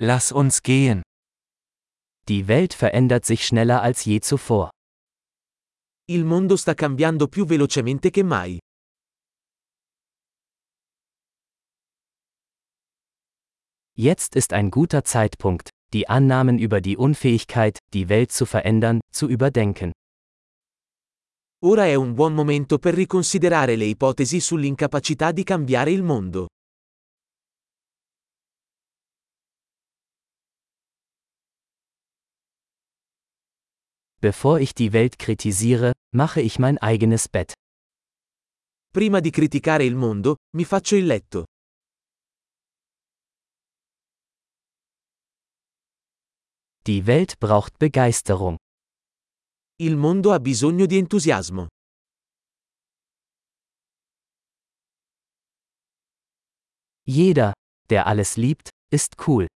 Lass uns gehen. Die Welt verändert sich schneller als je zuvor. Il mondo sta cambiando più velocemente che mai. Jetzt ist ein guter Zeitpunkt, die Annahmen über die Unfähigkeit, die Welt zu verändern, zu überdenken. Ora è un buon momento per riconsiderare le ipotesi sull'incapacità di cambiare il mondo. Bevor ich die Welt kritisiere, mache ich mein eigenes Bett. Prima di criticare il mondo, mi faccio il letto. Die Welt braucht Begeisterung. Il mondo ha bisogno di entusiasmo. Jeder, der alles liebt, ist cool.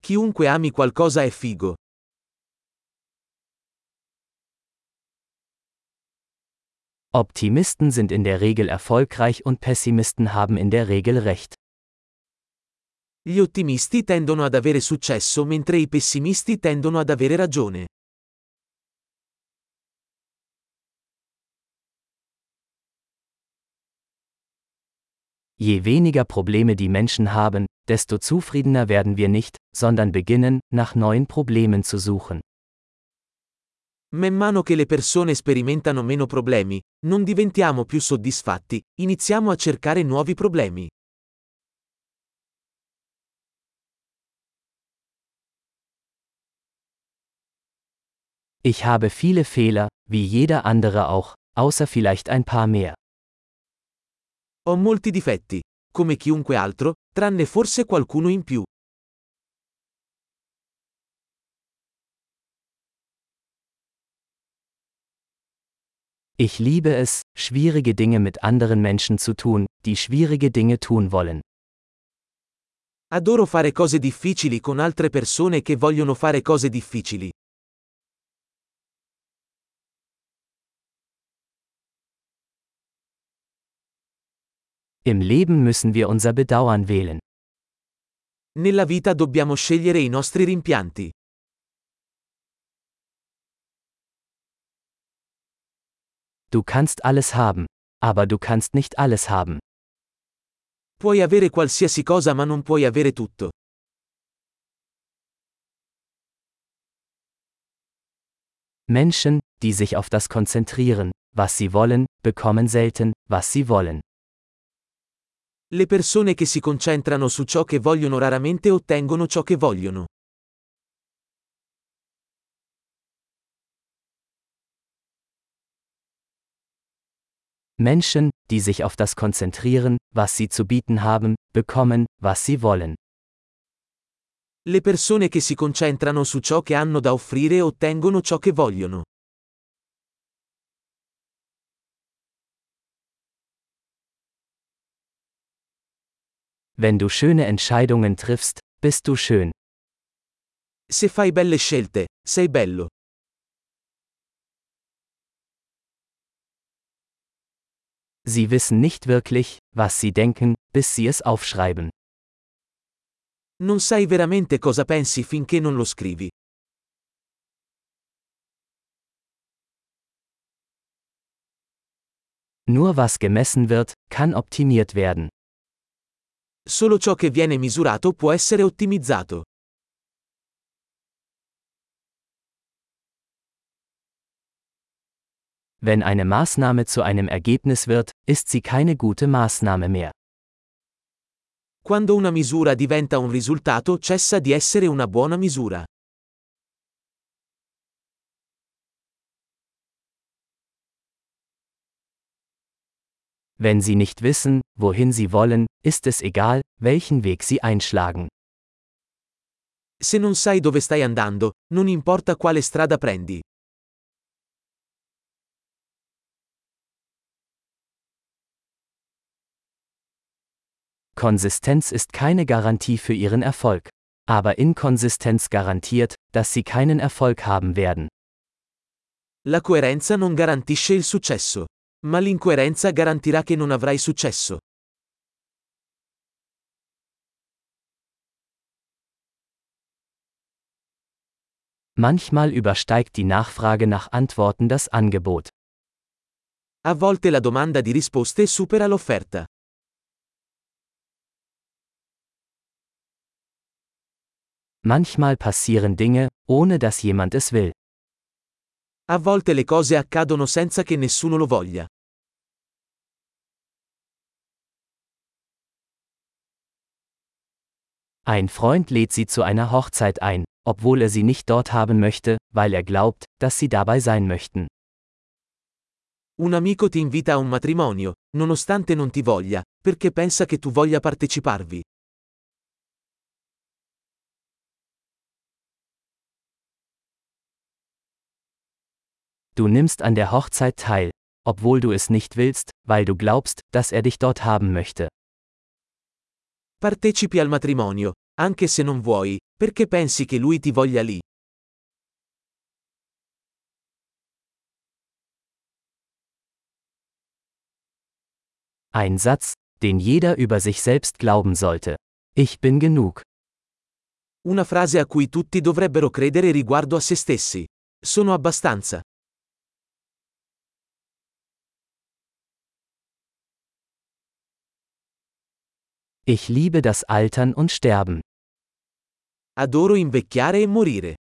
Chiunque ami qualcosa è figo. Optimisten sind in der Regel erfolgreich und Pessimisten haben in der Regel recht. Gli ottimisti tendono ad avere successo mentre i pessimisti tendono ad avere ragione. Je weniger Probleme die Menschen haben, desto zufriedener werden wir nicht, sondern beginnen, nach neuen Problemen zu suchen. Man mano che le persone sperimentano meno problemi, non diventiamo più soddisfatti, iniziamo a cercare nuovi problemi. Ich habe viele Fehler, wie jeder andere auch, außer vielleicht ein paar mehr. Ho molti difetti, come chiunque altro, tranne forse qualcuno in più. Ich liebe es, schwierige Dinge mit anderen Menschen zu tun, die schwierige Dinge tun wollen. Adoro fare cose difficili con altre persone che vogliono fare cose difficili. Im Leben müssen wir unser Bedauern wählen. Nella vita dobbiamo scegliere i nostri rimpianti. Du kannst alles haben, aber du kannst nicht alles haben. Puoi avere qualsiasi cosa ma non puoi avere tutto. Menschen, die sich auf das konzentrieren, was sie wollen, bekommen selten, was sie wollen. Le persone che si concentrano su ciò che vogliono raramente ottengono ciò che vogliono. Menschen, die sich auf das konzentrieren, was sie zu bieten haben, bekommen, was sie wollen. Le persone che si concentrano su ciò che hanno da offrire ottengono ciò che vogliono. Wenn du schöne Entscheidungen triffst, bist du schön. Se fai belle scelte, sei bello. Sie wissen nicht wirklich, was sie denken, bis sie es aufschreiben. Non sai veramente cosa pensi finché non lo scrivi. Nur was gemessen wird, kann optimiert werden. Solo ciò che viene misurato può essere ottimizzato. Wenn eine Maßnahme zu einem Ergebnis wird, ist sie keine gute Maßnahme mehr. Quando una misura diventa un risultato cessa di essere una buona misura. Wenn Sie nicht wissen, wohin Sie wollen, ist es egal, welchen Weg Sie einschlagen. Se non sai dove stai andando, non importa quale strada prendi. Konsistenz ist keine Garantie für Ihren Erfolg. Aber Inkonsistenz garantiert, dass Sie keinen Erfolg haben werden. La coerenza non garantisce il successo. Ma l'incoerenza garantirà che non avrai successo. Manchmal übersteigt die Nachfrage nach Antworten das Angebot. A volte la domanda di risposte supera l'offerta. Manchmal passieren Dinge, ohne dass jemand es will. A volte le cose accadono senza che nessuno lo voglia. Ein Freund lädt sie zu einer Hochzeit ein, obwohl er sie nicht dort haben möchte, weil er glaubt, dass sie dabei sein möchten. Un amico ti invita a un matrimonio, nonostante non ti voglia, perché pensa che tu voglia parteciparvi. Du nimmst an der Hochzeit teil, obwohl du es nicht willst, weil du glaubst, dass er dich dort haben möchte. Partecipi al matrimonio, anche se non vuoi, perché pensi che lui ti voglia lì. Ein Satz, den jeder über sich selbst glauben sollte. Ich bin genug. Una frase a cui tutti dovrebbero credere riguardo a se stessi. Sono abbastanza. Ich liebe das Altern und Sterben. Adoro invecchiare e morire.